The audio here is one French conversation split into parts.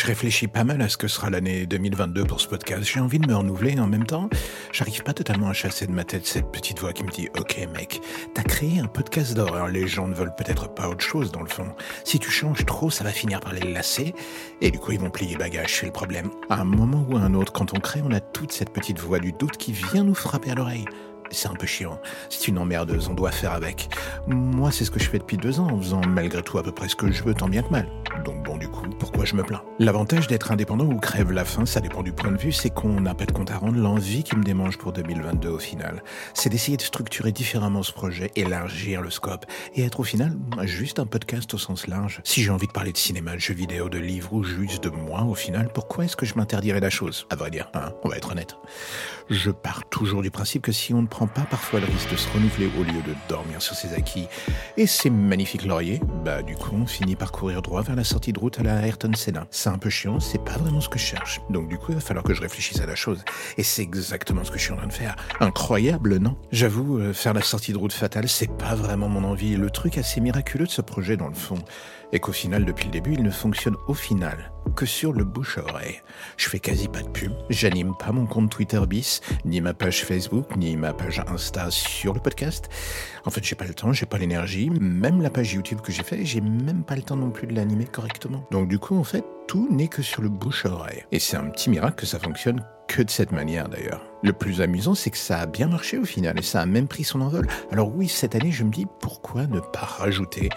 Je réfléchis pas mal à ce que sera l'année 2022 pour ce podcast. J'ai envie de me renouveler en même temps, j'arrive pas totalement à chasser de ma tête cette petite voix qui me dit Ok, mec, t'as créé un podcast d'horreur. Les gens ne veulent peut-être pas autre chose dans le fond. Si tu changes trop, ça va finir par les lasser et du coup, ils vont plier bagages. C'est le problème. À un moment ou à un autre, quand on crée, on a toute cette petite voix du doute qui vient nous frapper à l'oreille c'est un peu chiant. C'est une emmerdeuse, on doit faire avec. Moi, c'est ce que je fais depuis deux ans, en faisant malgré tout à peu près ce que je veux, tant bien que mal. Donc bon, du coup, pourquoi je me plains? L'avantage d'être indépendant ou crève la faim, ça dépend du point de vue, c'est qu'on n'a pas de compte à rendre. L'envie qui me démange pour 2022 au final, c'est d'essayer de structurer différemment ce projet, élargir le scope, et être au final juste un podcast au sens large. Si j'ai envie de parler de cinéma, de jeux vidéo, de livres ou juste de moi au final, pourquoi est-ce que je m'interdirais la chose? À vrai dire, hein, on va être honnête. Je pars toujours du principe que si on ne prend pas parfois le risque de se renouveler au lieu de dormir sur ses acquis et ses magnifiques lauriers, bah du coup on finit par courir droit vers la sortie de route à la Ayrton Senna. C'est un peu chiant, c'est pas vraiment ce que je cherche. Donc du coup il va falloir que je réfléchisse à la chose. Et c'est exactement ce que je suis en train de faire. Incroyable, non? J'avoue, euh, faire la sortie de route fatale, c'est pas vraiment mon envie. Le truc assez miraculeux de ce projet dans le fond, et qu'au final, depuis le début, il ne fonctionne au final que sur le bouche à oreille. Je fais quasi pas de pub, j'anime pas mon compte Twitter bis, ni ma page Facebook, ni ma page Insta sur le podcast. En fait, j'ai pas le temps, j'ai pas l'énergie, même la page YouTube que j'ai fait, j'ai même pas le temps non plus de l'animer correctement. Donc du coup, en fait, tout n'est que sur le bouche à oreille. Et c'est un petit miracle que ça fonctionne que de cette manière d'ailleurs. Le plus amusant, c'est que ça a bien marché au final et ça a même pris son envol. Alors oui, cette année, je me dis pourquoi ne pas rajouter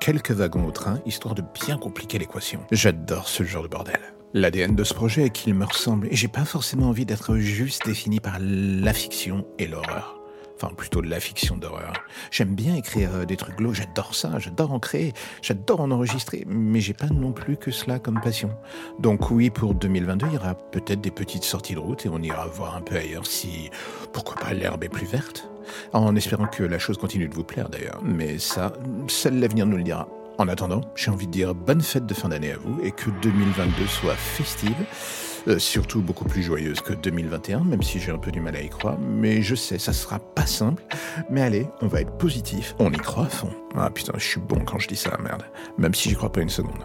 quelques wagons au train histoire de bien compliquer l'équation? J'adore ce genre de bordel. L'ADN de ce projet est qu'il me ressemble et j'ai pas forcément envie d'être juste défini par la fiction et l'horreur enfin plutôt de la fiction d'horreur. J'aime bien écrire euh, des trucs glauques, j'adore ça, j'adore en créer, j'adore en enregistrer, mais j'ai pas non plus que cela comme passion. Donc oui, pour 2022, il y aura peut-être des petites sorties de route et on ira voir un peu ailleurs si, pourquoi pas, l'herbe est plus verte. En espérant que la chose continue de vous plaire d'ailleurs, mais ça, seul l'avenir nous le dira. En attendant, j'ai envie de dire bonne fête de fin d'année à vous et que 2022 soit festive euh, surtout beaucoup plus joyeuse que 2021, même si j'ai un peu du mal à y croire. Mais je sais, ça sera pas simple. Mais allez, on va être positif. On y croit à fond. Ah putain, je suis bon quand je dis ça, merde. Même si j'y crois pas une seconde.